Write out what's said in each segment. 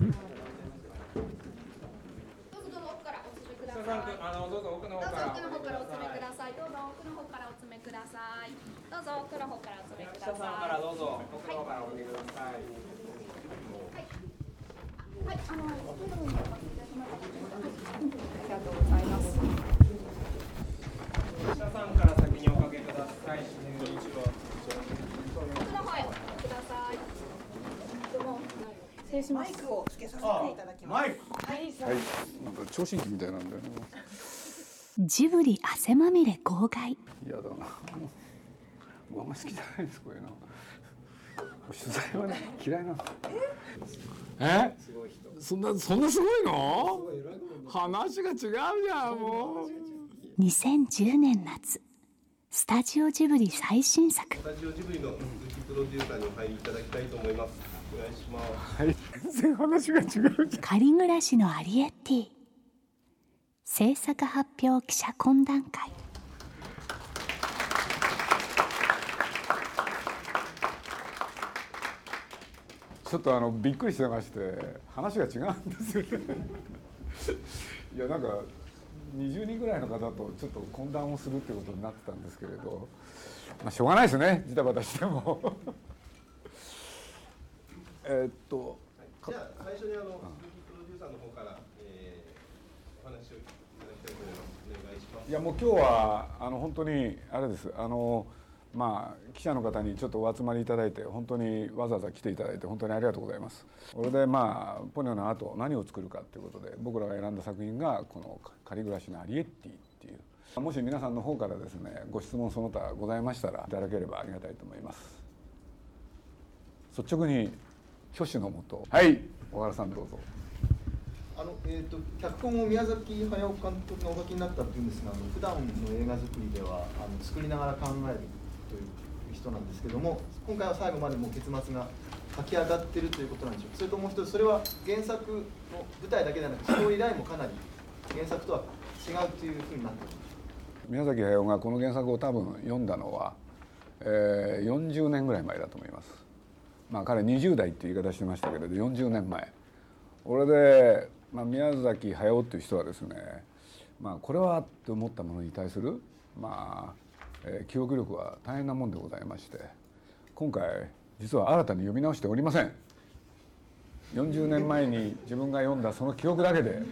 あのどうぞ奥の方から奥の方からお詰めください。どうぞ奥の方からお詰めください。どうぞ奥の方からお詰めください。下さんからどうぞ奥の方からお詰めください。はい、あの、お手紙にお書きいたしました。ありがとうございます。下さんから先におかけください。奥の方へお掛けください。どうも。失礼します。マイクをつけさせていただきます。マイク。はい、なんか聴診器みたいなんだよね。ジブリ汗まみれ公開嫌だな。僕あんま好きじゃないですこういうの。取材はね嫌いなの。え？そんなそんなすごいの？話が違うじゃんもう2010年夏スタジオジブリ最新作スタジオジブリの鈴木プロデューサーにお入りいただきたいと思います。お願いします。はい全然話が違う仮暮らしのアリエッティ制作発表記者懇談会ちょっとあのびっくりしてまして話が違うんですよね。いやなんか20人ぐらいの方とちょっと懇談をするってことになってたんですけれど、まあしょうがないですねジタバタしても。えーっとじゃあ最初にあの鈴木プロデューサーの方から、えー、お話をいただきたいと思います。お願いします。いやもう今日はあの本当にあれですあのまあ記者の方にちょっとお集まりいただいて本当にわざわざ来ていただいて本当にありがとうございます。それでまあポニョの後何を作るかということで僕らが選んだ作品がこの仮暮らしのアリエッティっていうもし皆さんの方からですねご質問その他ございましたらいただければありがたいと思います。率直に挙手のもとはい小原さんどうぞ。あのえー、と脚本を宮崎駿監督がお書きになったっていうんですがあの普段の映画作りではあの作りながら考えるという人なんですけども今回は最後までもう結末が書き上がってるということなんでしょうかそれともう一つそれは原作の舞台だけではなくストーリーラインもかなり原作とは違うというふうになっている宮崎駿がこの原作を多分読んだのは、えー、40年ぐらい前だと思います。まあ彼20代っていう言い方してましたけれど40年前。俺で、まあ、宮崎駿っていう人はですね、まあ、これはって思ったものに対する、まあえー記憶力は大変なもんでございまして今回実は新たに読み直しておりません。40年前に自分が読んだその記憶だけで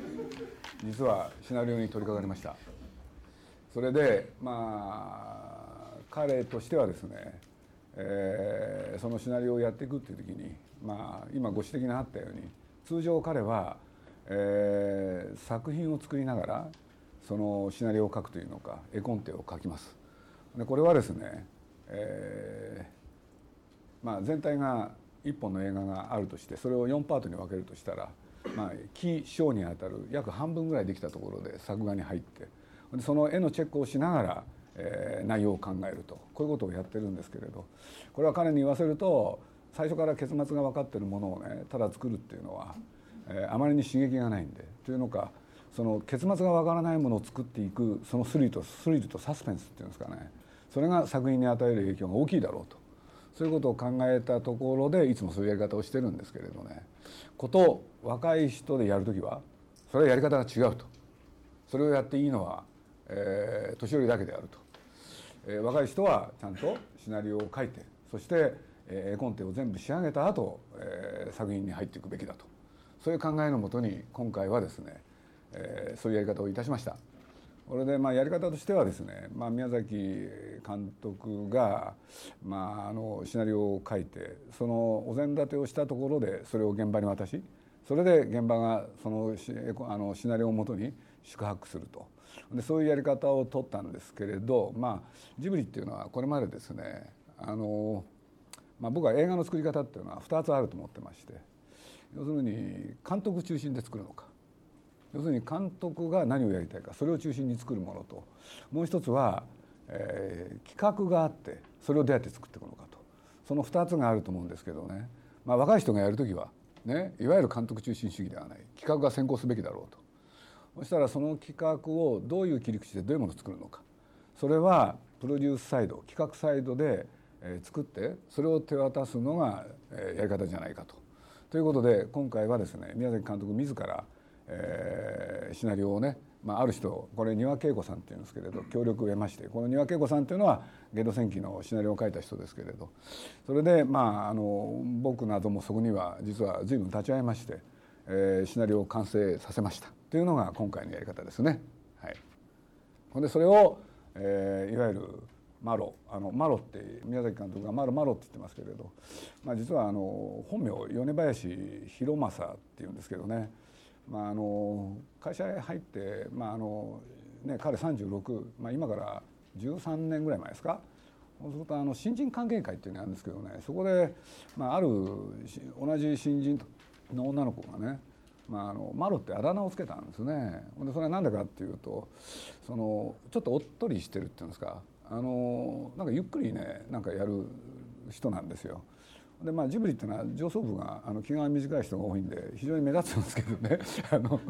実はシナリオに取り掛かりました。それでまあ彼としてはですね、えーそのシナリオをやっていくっていう時にまあ今ご指摘があったように通常彼は、えー作品を作りながらそのシナリオを書くというのか絵コンテを書きます。でこれはですね、えーまあ、全体が一本の映画があるとしてそれを4パートに分けるとしたら、まあ、木章にあたる約半分ぐらいできたところで作画に入ってでその絵のチェックをしながら、えー内容を考えると。こういうことをやってるんですけれど。これは彼に言わせると最初から結末が分かってるものをねただ作るっていうのは、えーあまりに刺激がないんで。というのかその結末が分からないものを作っていくそのスリルとスリルとサスペンスっていうんですかね。それが作品に与える影響が大きいだろうと。そういうことを考えたところでいつもそういうやり方をしてるんですけれどね。こと若い人でやる時はそれはやり方が違うと。それをやっていいのは、えー年寄りだけであると、えー若い人はちゃんとシナリオを書いてそして、えー絵コンテを全部仕上げた後、えー作品に入っていくべきだとそういう考えのもとに今回はですね、えーそういうやり方をいたしました。これでまあやり方としてはですね、まあ、宮崎監督が、まあ、あのシナリオを書いてそのお膳立てをしたところでそれを現場に渡しそれで現場がそのあのシナリオをもとに宿泊するとでそういうやり方を取ったんですけれど、まあ、ジブリっていうのはこれまでですねあの、まあ、僕は映画の作り方っていうのは2つあると思ってまして要するに監督中心で作るのか要するに監督が何をやりたいかそれを中心に作るものともう一つは、えー企画があってそれをどうやって作っていくのかとその2つがあると思うんですけどね、まあ、若い人がやる時は、ね、いわゆる監督中心主義ではない。企画が先行すべきだろうと。そしたらその企画をどういう切り口でどういうものを作るのか。それはプロデュースサイド企画サイドで作ってそれを手渡すのがやり方じゃないかと。ということで今回はですね宮崎監督自ら、えー、シナリオをねまあ、ある人これ丹羽恵子さんっていうんですけれど協力を得ましてこの丹羽恵子さんっていうのは「ゲド戦記」のシナリオを書いた人ですけれどそれでまああの僕などもそこには実は随分立ち会いまして、えー、シナリオを完成させました。というのが今回のやり方ですね。はい、ほんでそれを、えー、いわゆるマロ。あのマロって宮崎監督がマロマロって言ってますけれど、まあ、実はあの本名米林博正っていうんですけどね。まあ、あの会社へ入って、まああのね、彼36、まあ、今から13年ぐらい前ですか。そうするとあの新人歓迎会っていうのがあるんですけどね。そこで、まあ、ある同じ新人の女の子がねまあ、あのマロってあだ名をつけたんですね。でそれは何でかっていうとそのちょっとおっとりしてるっていうんですか。あのなんかゆっくりねなんかやる人なんですよ。でまあ、ジブリっていうのは上層部があの気が短い人が多いんで非常に目立つんですけどね。あの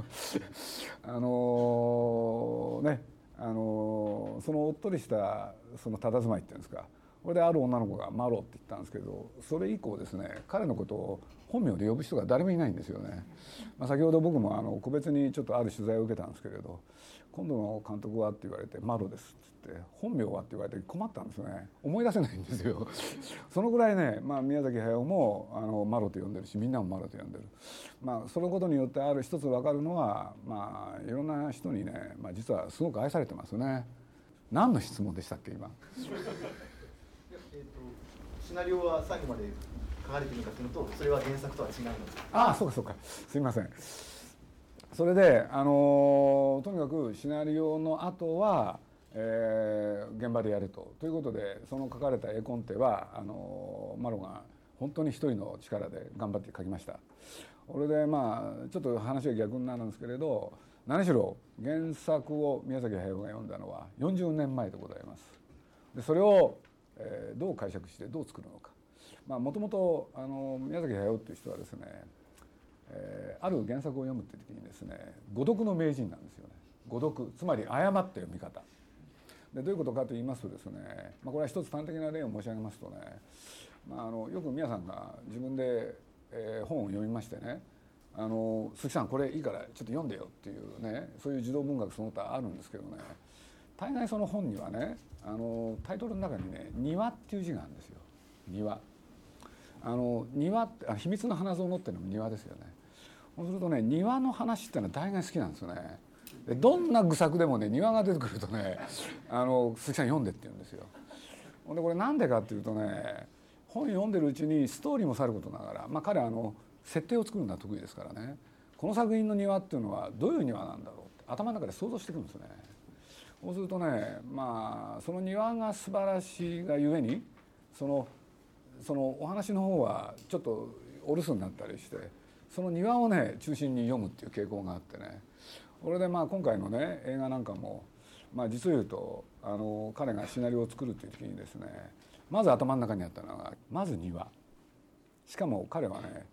あのねあのそのおっとりしたその佇まいっていうんですか。これである女の子が「マロ」って言ったんですけどそれ以降ですね彼のことを本名で呼ぶ人が誰もいないんですよね。まあ、先ほど僕もあの個別にちょっとある取材を受けたんですけれど「今度の監督は?」って言われて「マロです」って本名はって言われて困ったんですね思い出せないんですよ そのぐらいね、まあ、宮崎駿もあのマロと呼んでるしみんなもマロと呼んでるまあそのことによってある一つ分かるのはまあいろんな人にね、まあ、実はすごく愛されてますね何の質問でしたっけ今？シナリオは最後まで書かれているかというのとそれは原作とは違うの？ああそうかそうかすいませんそれであのとにかくシナリオの後はえー、現場でやると。ということでその書かれた絵コンテはあのマロが本当に一人の力で頑張って書きました。これでまあちょっと話は逆になるんですけれど何しろ原作を宮崎駿が読んだのは40年前でございます。でそれを、えー、どう解釈してどう作るのか。もともと宮崎駿っていう人はですね、えー、ある原作を読むっていう時にですね誤読の名人なんですよね。誤読つまり誤った読み方。でどういうことかと言いますとですね、まあ、これは一つ端的な例を申し上げますとね、まあ、あのよく皆さんが自分で、えー、本を読みましてねあの鈴木さんこれいいからちょっと読んでよっていうねそういう児童文学その他あるんですけどね大概その本にはねあのタイトルの中にね「庭」っていう字があるんですよ庭。あの庭ってあ秘密の花園っていうのも庭ですよね。そうするとね庭の話っていうのは大概好きなんですよね。どんな愚策でもね庭が出てくるとねあの鈴木さん読んでって言うんですよほん。でこれなんでかっていうとね本読んでるうちにストーリーもさることながら、まあ、彼はあの設定を作るのは得意ですからねこの作品の庭っていうのはどういう庭なんだろうって頭の中で想像してくるんですよね。そうするとねまあその庭が素晴らしいがゆえにそのそのお話の方はちょっとお留守になったりしてその庭をね中心に読むっていう傾向があってね。これでまあ今回のね映画なんかも、まあ、実を言うとあの彼がシナリオを作るという時にですねまず頭の中にあったのがまず庭。しかも彼はね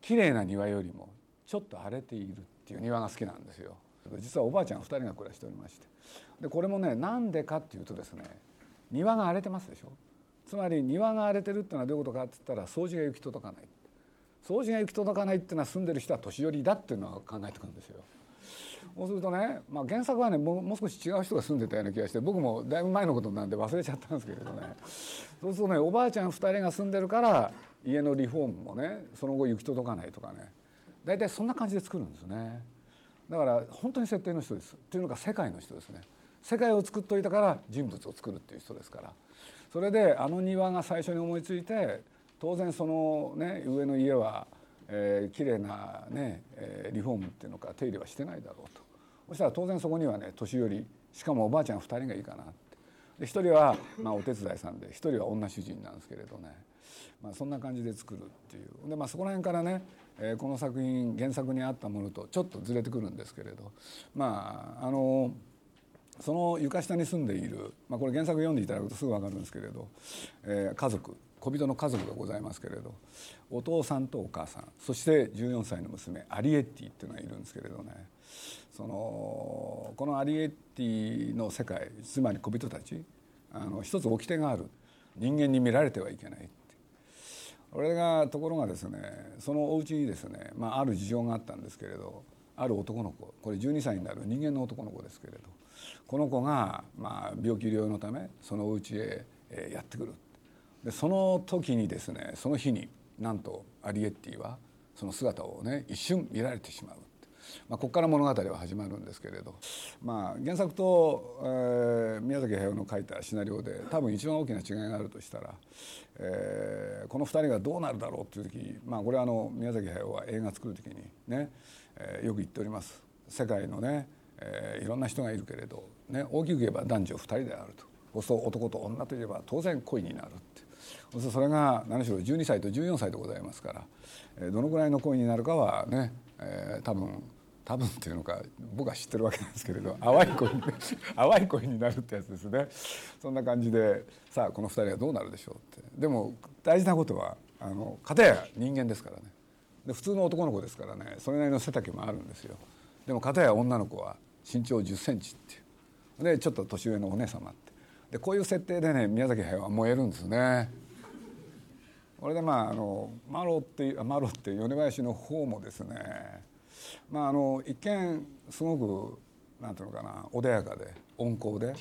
綺麗な庭よりもちょっと荒れているっていう庭が好きなんですよ。実はおばあちゃん2人が暮らしておりまして。でこれもねなんでかっていうとですね庭が荒れてますでしょ。つまり庭が荒れてるっていうのはどういうことかって言ったら掃除が行き届かない。掃除が行き届かないっていうのは住んでる人は年寄りだっていうのは考えてくるんですよ。そうするとね、まあ、原作はねもう少し違う人が住んでたような気がして僕もだいぶ前のことなんで忘れちゃったんですけれどね。そうするとねおばあちゃん2人が住んでるから家のリフォームもねその後行き届かないとかね。大体そんな感じで作るんですね。だから本当に設定の人です。っていうのが世界の人ですね。世界を作っといたから人物を作るっていう人ですから。それであの庭が最初に思いついて当然そのね上の家はえー、綺麗なね、えー、リフォームっていうのか手入れはしてないだろうと。そしたら当然そこにはね年寄りしかもおばあちゃん2人がいいかなって。で1人はまあお手伝いさんで1人は女主人なんですけれどね、まあ、そんな感じで作るっていう。で、まあ、そこら辺からね、えー、この作品原作にあったものとちょっとずれてくるんですけれどまああのその床下に住んでいる、まあ、これ原作読んでいただくとすぐ分かるんですけれど、えー、家族小人の家族がございますけれどお父さんとお母さんそして14歳の娘アリエッティっていうのがいるんですけれどね。そのこのアリエッティの世界つまり小人たちあの一つ掟がある。人間に見られてはいけない。俺がところがですねそのお家にですね、まあ、ある事情があったんですけれどある男の子これ12歳になる人間の男の子ですけれどこの子が、まあ、病気療養のためそのお家へ、えやってくるでその時にですねその日になんとアリエッティはその姿をね一瞬見られてしまう。まあ、ここから物語は始まるんですけれど、まあ、原作と、えー、宮崎駿の書いたシナリオで多分一番大きな違いがあるとしたら、えー、この2人がどうなるだろうっていう時、まあ、これはあの宮崎駿は映画作る時にね、えー、よく言っております。世界のね、えー、いろんな人がいるけれど、ね、大きく言えば男女2人であると。そうすると男と女といえば当然恋になるって。それが何しろ12歳と14歳でございますから、えー、どのぐらいの恋になるかはね、えー、多分多分っていうのか僕は知ってるわけなんですけれど淡い恋に淡い恋になるってやつですね。そんな感じでさあこの2人はどうなるでしょうって。でも大事なことはあの片や人間ですからね。で普通の男の子ですからねそれなりの背丈もあるんですよ。でも片や女の子は身長1 0センチっていう。でちょっと年上のお姉様って。でこういう設定でね宮崎駿は燃えるんですね。これでまああのマロっていうマロって米林の方もですねまああの一見すごくなんていうのかな穏やかで温厚で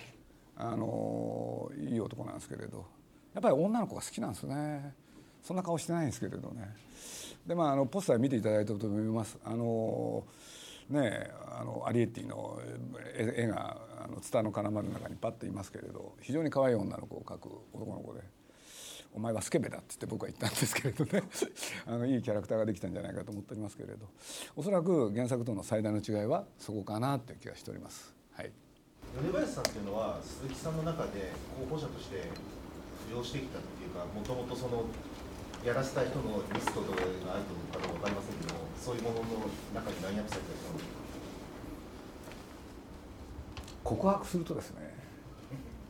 あのいい男なんですけれど。やっぱり女の子が好きなんですね。そんな顔してないんですけれどね。でまああのポスター見ていただいたと思います。あのねあのアリエッティの絵があのツタの金丸の中にパッといますけれど。非常に可愛い女の子を描く男の子で。お前はスケベだって言って僕は言ったんですけれどね。あのいいキャラクターができたんじゃないかと思っておりますけれど。おそらく原作との最大の違いはそこかなという気がしております。はい、米林さんっていうのは鈴木さんの中で候補者として浮上してきたっていうかもともとそのやらせた人のリストがあるかどうか分かりませんけどそういうものの中にラインアップされた人告白するとですね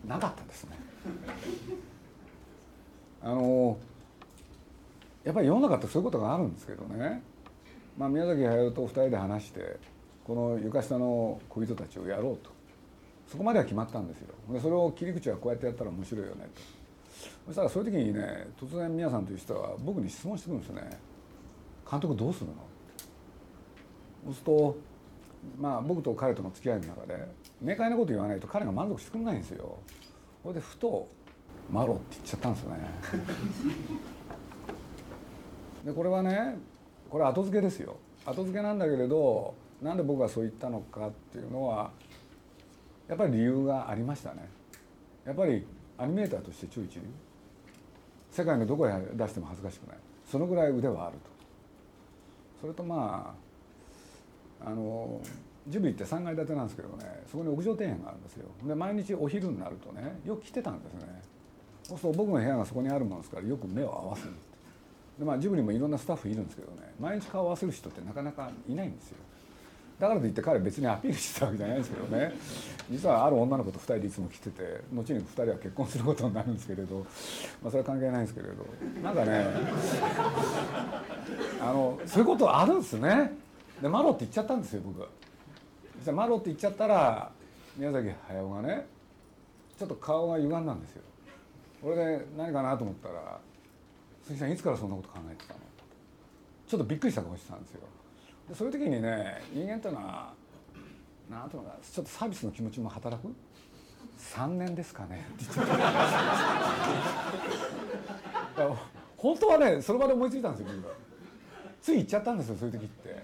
なかったですねあのやっぱり世の中ってそういうことがあるんですけどね、まあ、宮崎駿と2人で話してこの床下の恋人たちをやろうと。そこまでは決まったんですよ。でそれを切り口はこうやってやったら面白いよねと。そしたらそういう時にね突然宮さんという人は僕に質問してくるんですよね「監督どうするの?」そうするとまあ僕と彼との付き合いの中で明快なこと言わないと彼が満足してくれないんですよ。それでふとマロって言っちゃったんですよね。でこれはねこれ後付けですよ。後付けなんだけれどなんで僕がそう言ったのかっていうのはやっぱり理由がありましたね。やっぱりアニメーターとして超一流世界のどこへ出しても恥ずかしくない。そのぐらい腕はあると。それとまああのジブリって3階建てなんですけどねそこに屋上庭園があるんですよ。で毎日お昼になるとねよく来てたんですね。そうすると僕の部屋がそこにあるもんですからよく目を合わせるでまあジブリもいろんなスタッフいるんですけどね毎日顔を合わせる人ってなかなかいないんですよ。だからといって彼別にアピールしてたわけじゃないんですけどね。実はある女の子と2人でいつも来てて後に2人は結婚することになるんですけれど、まあ、それは関係ないんですけれど。なんかねあのそういうことあるんですね。でマロって言っちゃったんですよ僕。じゃマロって言っちゃったら宮崎駿がねちょっと顔が歪んだんですよ。これで何かなと思ったら「鈴木さんいつからそんなこと考えてたの?」ちょっとびっくりした顔してたんですよ。でそういう時にね人間っていうのは何ていうのかちょっとサービスの気持ちも働く？3年ですかね。って言って本当はねその場で思いついたんですよ僕が。つい言っちゃったんですよそういう時って。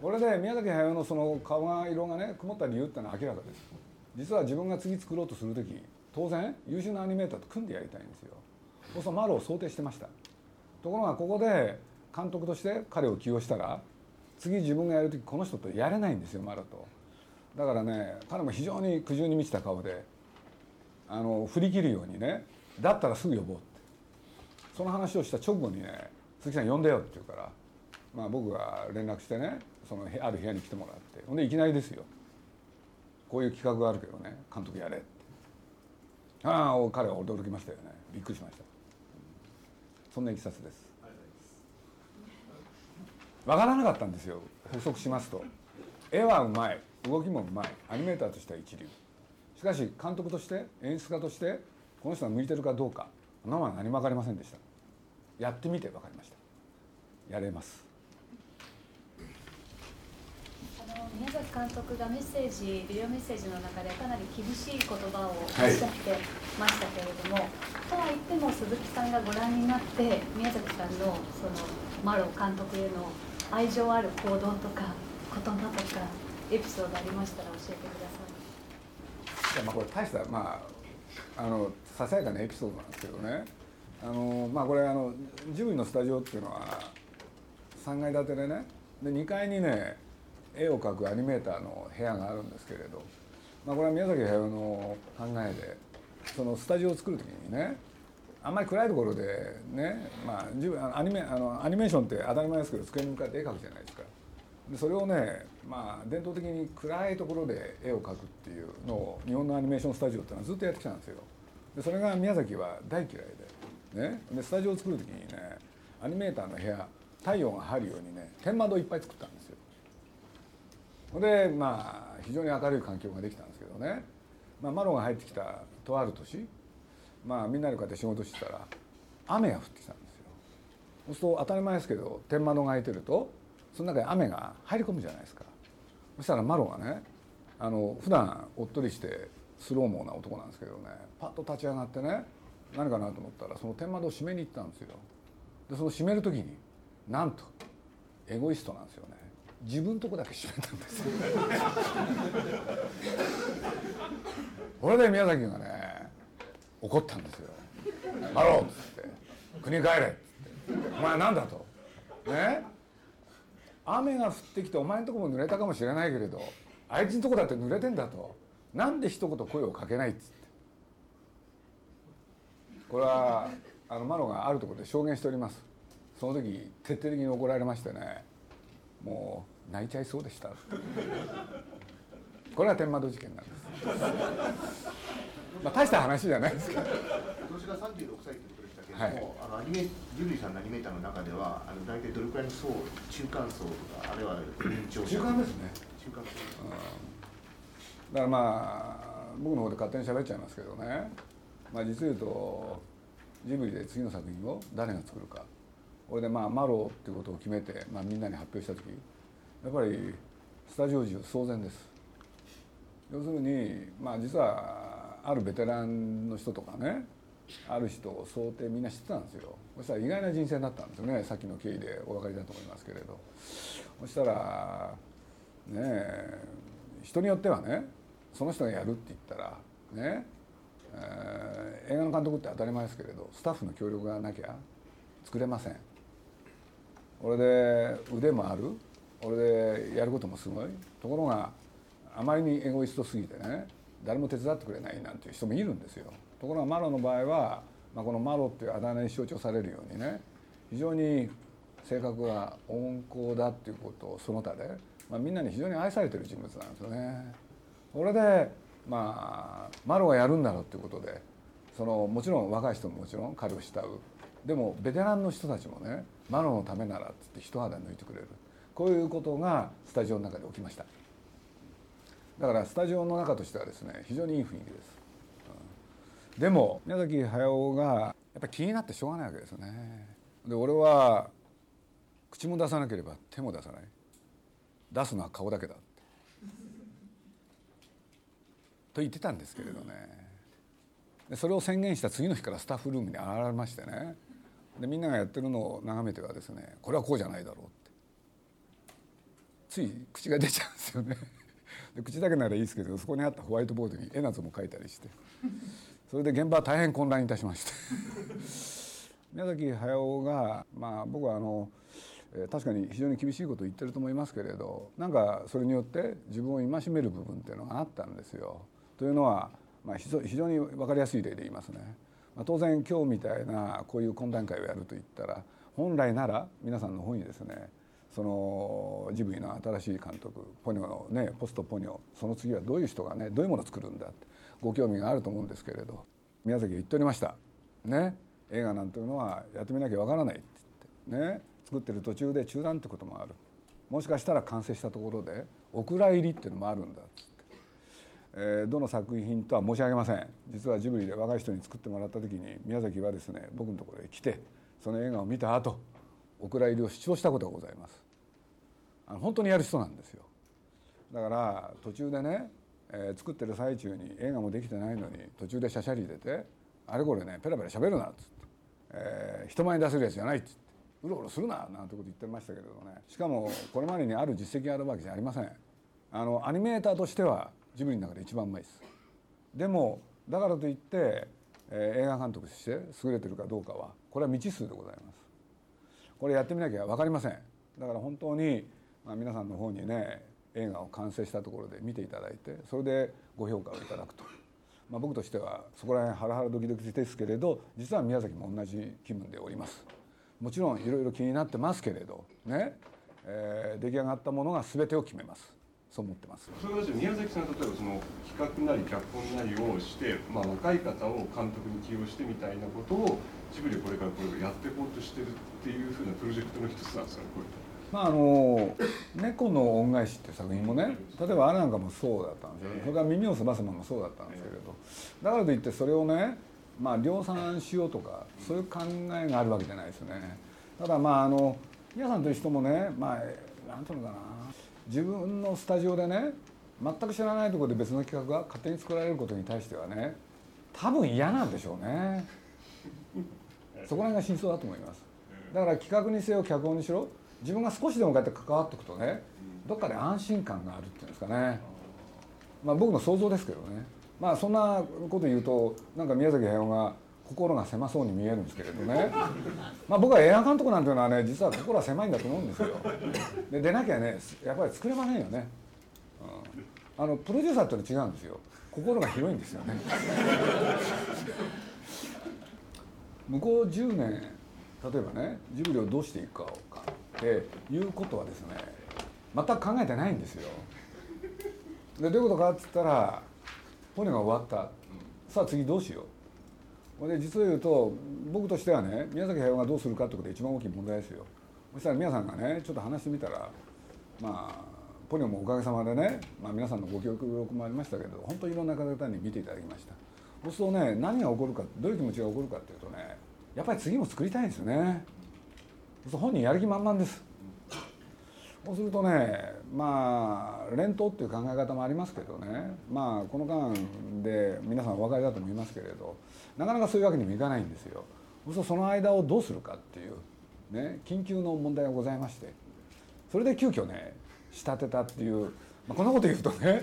これで宮崎駿のその顔が色がね曇った理由ってのは明らかです。実は自分が次作ろうとする時当然優秀なアニメーターと組んでやりたいんですよ。そうするとマロを想定してました。ところがここで監督として彼を起用したら次自分がやる時この人とやれないんですよマロと。だからね彼も非常に苦渋に満ちた顔であの振り切るようにねだったらすぐ呼ぼうって。その話をした直後にね「鈴木さん呼んでよ」って言うから、まあ、僕が連絡してねそのある部屋に来てもらって。ほんでいきなりですよ。こういう企画があるけどね監督やれって。ああ彼は驚きましたよね。びっくりしました。そんないきさつです。分からなかったんですよ。補足しますと。絵はうまい。動きもうまい。アニメーターとしては一流。しかし監督として演出家としてこの人が向いてるかどうか。そんなものは何も分かりませんでした。やってみて分かりました。やれますあの宮崎監督がメッセージビデオメッセージの中でかなり厳しい言葉をおっしゃってましたけれども、はい、とは言っても鈴木さんがご覧になって宮崎さんのそのマロ監督への愛情ある行動とか言葉とかエピソードありましたら教えてください。いやまあこれ大したまああのささやかなエピソードなんですけどねあのまあこれあのジブリのスタジオっていうのは3階建てでねで2階にね絵を描くアニメーターの部屋があるんですけれど、まあ、これは宮崎駿の考えでそのスタジオを作る時にねあんまり暗いところでね、まあ、アニメあのアニメーションって当たり前ですけど机に向かって絵描くじゃないですか。でそれをね、まあ、伝統的に暗いところで絵を描くっていうのを日本のアニメーションスタジオっていうのはずっとやってきたんですよ。でそれが宮崎は大嫌いでね。でスタジオを作る時にねアニメーターの部屋太陽が入るようにね天窓をいっぱい作ったんです。でまあ非常に明るい環境ができたんですけどね、まあ、マロが入ってきたとある年まあみんなでこうやって仕事してたら雨が降ってきたんですよ。そうすると当たり前ですけど天窓が開いてるとその中に雨が入り込むじゃないですか。そしたらマロがねあの普段おっとりしてスローモーな男なんですけどねパッと立ち上がってね何かなと思ったらその天窓を閉めに行ったんですよ。でその閉める時になんとエゴイストなんですよね。自分とこだけ閉めたんですこれで宮崎がね怒ったんですよ「バカヤロー」っつって「国帰れ」っつって「お前なんだ」とね？雨が降ってきてお前のとこも濡れたかもしれないけれどあいつのとこだって濡れてんだと？なんで一言声をかけないっつって。これはあのマロがあるところで証言しております。その時徹底的に怒られましてね。もう泣いちゃいそうでした。これは天窓事件なんです。まあ大した話じゃないですけど。年が36歳ということでしたけれども、はい、あのアニメジブリさんのアニメーターの中ではあの大体どれくらいの層中間層とかあるいは中間ですね。中間層、うん、だからまあ僕の方で勝手に喋っちゃいますけどね。まあ実言うとジブリで次の作品を誰が作るか。これでまあマローっていうことを決めて、まあ、みんなに発表した時やっぱりスタジオ中騒然です。要するにまあ実はあるベテランの人とかねある人を想定みんな知ってたんですよ。そしたら意外な人選だったんですよねさっきの経緯でお分かりだと思いますけれど。そしたらねえ人によってはねその人がやるって言ったらね、えー、映画の監督って当たり前ですけれどスタッフの協力がなきゃ作れません。俺で腕もある俺でやることもすごい。ところがあまりにエゴイストすぎてね誰も手伝ってくれないなんていう人もいるんですよ。ところがマロの場合は、まあ、このマロっていうあだ名に象徴されるようにね非常に性格が温厚だっていうことをその他で、まあ、みんなに非常に愛されてる人物なんですよね。これでまあマロがやるんだろうっていうことでそのもちろん若い人ももちろん彼を慕う。でもベテランの人たちもねマロのためならっつって一肌抜いてくれる。こういうことがスタジオの中で起きました。だからスタジオの中としてはですね非常にいい雰囲気です、うん、でも宮崎駿がやっぱ気になってしょうがないわけですよね。で俺は口も出さなければ手も出さない。出すのは顔だけだ。と言ってたんですけれどね。それを宣言した次の日からスタッフルームに現れましてね。でみんながやってるのを眺めてはですねこれはこうじゃないだろう。ってつい口が出ちゃうんですよねで口だけならいいですけどそこにあったホワイトボードに絵なども描いたりしてそれで現場は大変混乱いたしまして 宮崎駿がまあ僕はあの確かに非常に厳しいことを言ってると思いますけれどなんかそれによって自分を戒める部分っていうのがあったんですよ。というのは、まあ、非常に分かりやすい例で言いますね。まあ、当然今日みたいなこういう懇談会をやると言ったら本来なら皆さんの方にですねそのジブリの新しい監督ポニョのねポストポニョその次はどういう人がねどういうものを作るんだってご興味があると思うんですけれど宮崎が言っておりました。ね。映画なんていうのはやってみなきゃわからないって言ってね。作ってる途中で中断ってこともある。もしかしたら完成したところでお蔵入りっていうのもあるんだっつって、えー、どの作品とは申し上げません。実はジブリで若い人に作ってもらった時に宮崎はですね僕のところへ来てその映画を見た後お蔵入りを主張したことがございます。あの本当にやる人なんですよ。だから途中でね、えー、作ってる最中に映画もできてないのに途中でシャシャリ出てあれこれねペラペラ喋るなっつって、えー、人前に出せるやつじゃないっつってうろうろするななんてこと言ってましたけれどね。しかもこれまでにある実績があるわけじゃありません。あのアニメーターとしてはジブリの中で一番うまいです。でもだからといって、えー、映画監督として優れてるかどうかはこれは未知数でございます。これやってみなきゃ分かりません。だから本当に、まあ、皆さんの方にね映画を完成したところで見ていただいてそれでご評価をいただくと、まあ、僕としてはそこら辺ハラハラドキドキですけれど実は宮崎も同じ気分でおります。もちろんいろいろ気になってますけれどね、えー、出来上がったものが全てを決めます。そう思ってます。それは宮崎さん例えばその企画なり脚本なりをして、まあ、若い方を監督に起用してみたいなことをジブリこれからこれをやっていこうとしてるっていうふうなプロジェクトの一つなんですかねこれまああの「猫の恩返し」っていう作品もね例えばあれなんかもそうだったんですよ、それから「耳をすばせば」もそうだったんですけれどだからといってそれをねまあ量産しようとかそういう考えがあるわけじゃないですよね。ただまああの皆さんという人もねまあなんていうのかな自分のスタジオでね全く知らないところで別の企画が勝手に作られることに対してはね多分嫌なんでしょうね。そこら辺が真相だと思います。だから企画にせよ脚本にしろ自分が少しでもこうやって関わっていくとねどっかで安心感があるっていうんですかね。まあ僕の想像ですけどね。まあそんなこと言うとなんか宮崎駿が心が狭そうに見えるんですけれどね。まあ僕は映画監督なんていうのはね実は心は狭いんだと思うんですよ。で出なきゃねやっぱり作れませんよね、うん、あのプロデューサーってのは違うんですよ。心が広いんですよね。向こう10年例えばねジブリをどうしていくかっていうことはですね全く考えてないんですよ。でどういうことかっつったら骨が終わった。さあ次どうしよう。で実を言うと僕としてはね宮崎駿がどうするかってことが一番大きい問題ですよ。そしたら皆さんがねちょっと話してみたらまあポニョもおかげさまでね、まあ、皆さんのご協力もありましたけど本当にいろんな方々に見ていただきました。そうするとね何が起こるかどういう気持ちが起こるかっていうとねやっぱり次も作りたいんですよね。本人やる気満々です。そうするとねまあ連投っていう考え方もありますけどね。まあこの間で皆さんお分かりだと思いますけれどなかなかそういうわけにもいかないんですよ。そその間をどうするかっていうね緊急の問題がございましてそれで急遽ね仕立てたっていう、まあ、こんなこと言うとね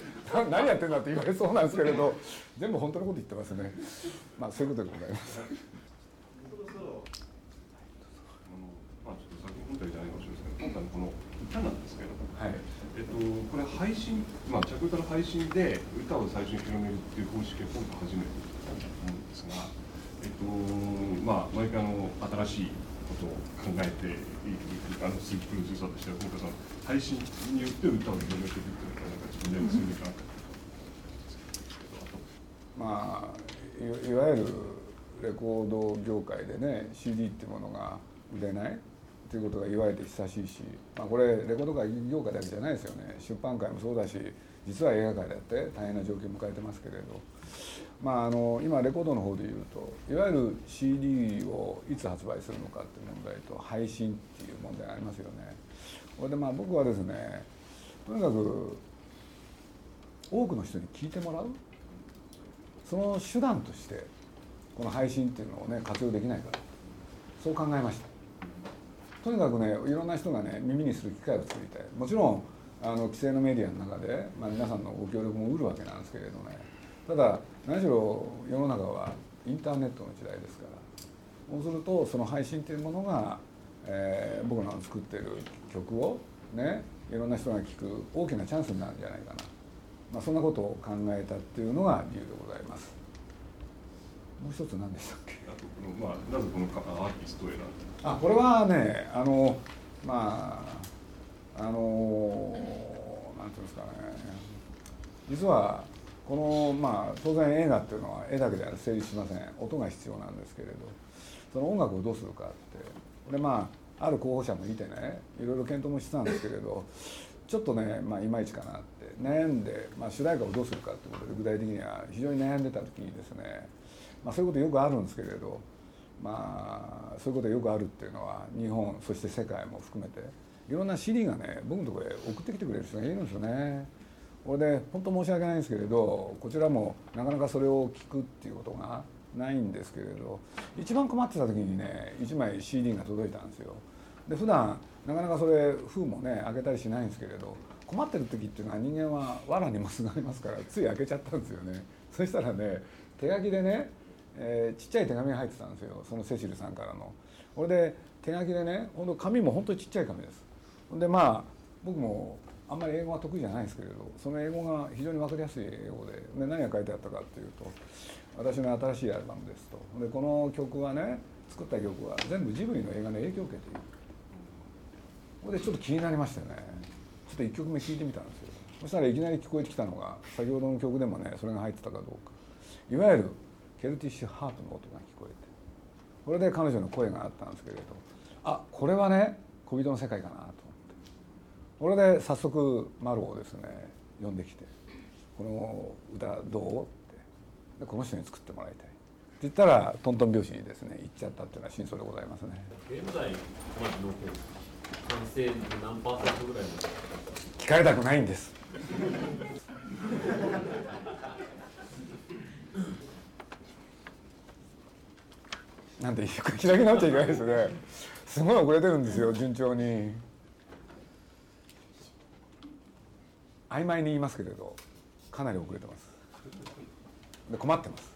何やってんだって言われそうなんですけれど全部本当のこと言ってますね。まあそういうことでございます。今回のこの歌なんですけど、はい。えっと、これ配信、まあ、着歌の配信で歌を最初に広めるっていう方式は今回初めてだと思うんですが、えっとまあ、毎回の新しいことを考えていくあのスープロデューサーとしては今回その配信によって歌を広めていくっていうのがなんか自分で結んでいかなかまあいわゆるレコード業界でね CD っていうものが売れない。ということが言われて久しいし、まあ、これレコード界業界だけじゃないですよね出版界もそうだし実は映画界だって大変な状況を迎えてますけれど、まあ、あの今レコードの方でいうといわゆる CD をいつ発売するのかっていう問題と配信っていう問題がありますよね。これでまあ僕はですねとにかく多くの人に聞いてもらうその手段としてこの配信っていうのをね活用できないかそう考えました。とにかくねいろんな人がね耳にする機会を作りたい。もちろんあの規制のメディアの中で、まあ、皆さんのご協力も得るわけなんですけれどね。ただ何しろ世の中はインターネットの時代ですから。そうするとその配信というものが、えー、僕らの作ってる曲をねいろんな人が聴く大きなチャンスになるんじゃないかな、まあ、そんなことを考えたっていうのが理由でございます。もう一つ何でしたっけ？まあ、なぜこのアーティストを選んあこれはねあのまああのなんていうんですかね。実はこのまあ当然映画っていうのは絵だけでは成立しません。音が必要なんですけれど。その音楽をどうするかって。これまあある候補者もいてねいろいろ検討もしてたんですけれどちょっとね、まあ、いまいちかなって。悩んで、まあ、主題歌をどうするかってことで具体的には非常に悩んでた時にですねまあ、そういうことよくあるんですけれどまあそういうことよくあるっていうのは日本そして世界も含めていろんな CD がね僕のところへ送ってきてくれる人がいるんですよね。これで本当申し訳ないんですけれどこちらもなかなかそれを聞くっていうことがないんですけれど一番困ってた時にね1枚 CD が届いたんですよ。で普段なかなかそれ封もね開けたりしないんですけれど困ってる時っていうのは人間は藁にもすがりますからつい開けちゃったんですよね。そしたらね手書きでね、えー、ちっちゃい手紙が入ってたんですよそのセシルさんからの。これで手書きでね本当紙も本当にちっちゃい紙です。でまあ僕もあんまり英語は得意じゃないですけれどその英語が非常に分かりやすい英語でで何が書いてあったかっていうと「私の新しいアルバムです」とでこの曲はね作った曲は全部ジブリの映画の影響を受けているこれでちょっと気になりましてねちょっと1曲目聴いてみたんですよそしたらいきなり聞こえてきたのが先ほどの曲でもねそれが入ってたかどうかいわゆるケルティッシュハートの音が聞こえて。これで彼女の声があったんですけれど。あこれはね小人の世界かなとこれで早速マロをですね。呼んできて「この歌どう?」って。この人に作ってもらいたい。って言ったらトントン拍子にですね行っちゃったっていうのは真相でございますね。現在までの完成何パーセントぐらい聞かれたくないんですなんて開き直っちゃいけないですね。すごい遅れてるんですよ順調に。曖昧に言いますけれどかなり遅れてます。で困ってます。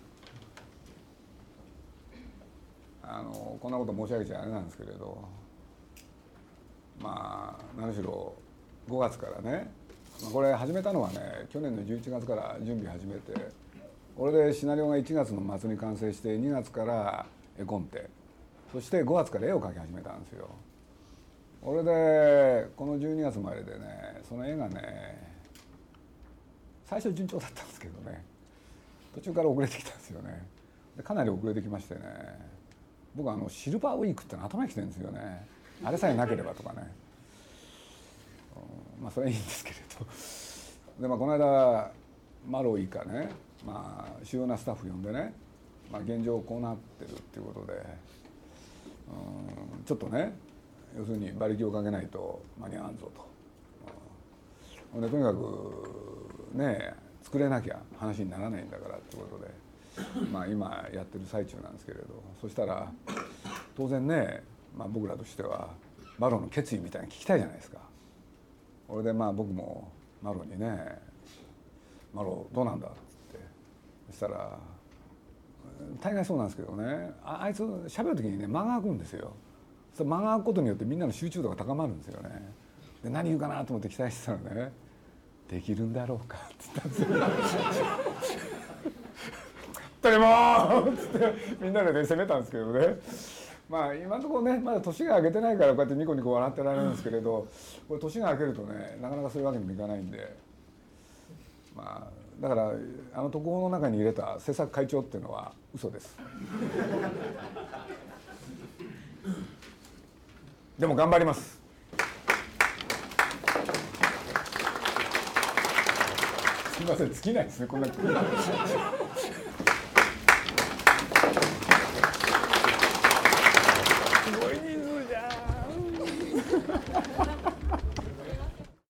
あのこんなこと申し上げちゃあれなんですけれどまあ何しろ5月からねこれ始めたのはね去年の11月から準備始めてこれでシナリオが1月の末に完成して2月から絵コンテ。そして5月から絵を描き始めたんですよ。これでこの12月まででねその絵がね最初順調だったんですけどね。途中から遅れてきたんですよね。でかなり遅れてきましてね。僕あのシルバーウィークっての頭にきてるんですよね。あれさえなければとかね、うん、まあそれはいいんですけれど。でまあこの間マロイかねまあ主要なスタッフ呼んでね、まあ、現状こうなってるっていうことで、うん、ちょっとね要するに馬力をかけないと間に合わんぞと。うん、でとにかくね作れなきゃ話にならないんだからってことで、まあ、今やってる最中なんですけれどそしたら当然ね、まあ、僕らとしてはマロの決意みたいに聞きたいじゃないですか。これでまあ僕もマロにね「マロどうなんだ?」ってそしたら大概そうなんですけどねあいつ喋る時にね間が空くんですよ。そ間が空くことによってみんなの集中度が高まるんですよね。で何言うかなと思って期待してたらねできるんだろうか」っつったんですよ。誰もっつってみんなでね攻めたんですけどねまあ今のところねまだ年が明けてないからこうやってニコニコ笑ってられるんですけれどこれ年が明けるとねなかなかそういうわけにもいかないんでまあだからあの特報の中に入れた制作会長っていうのは嘘です。でも頑張ります。すみません尽きないですねこんな。すごい人数じゃん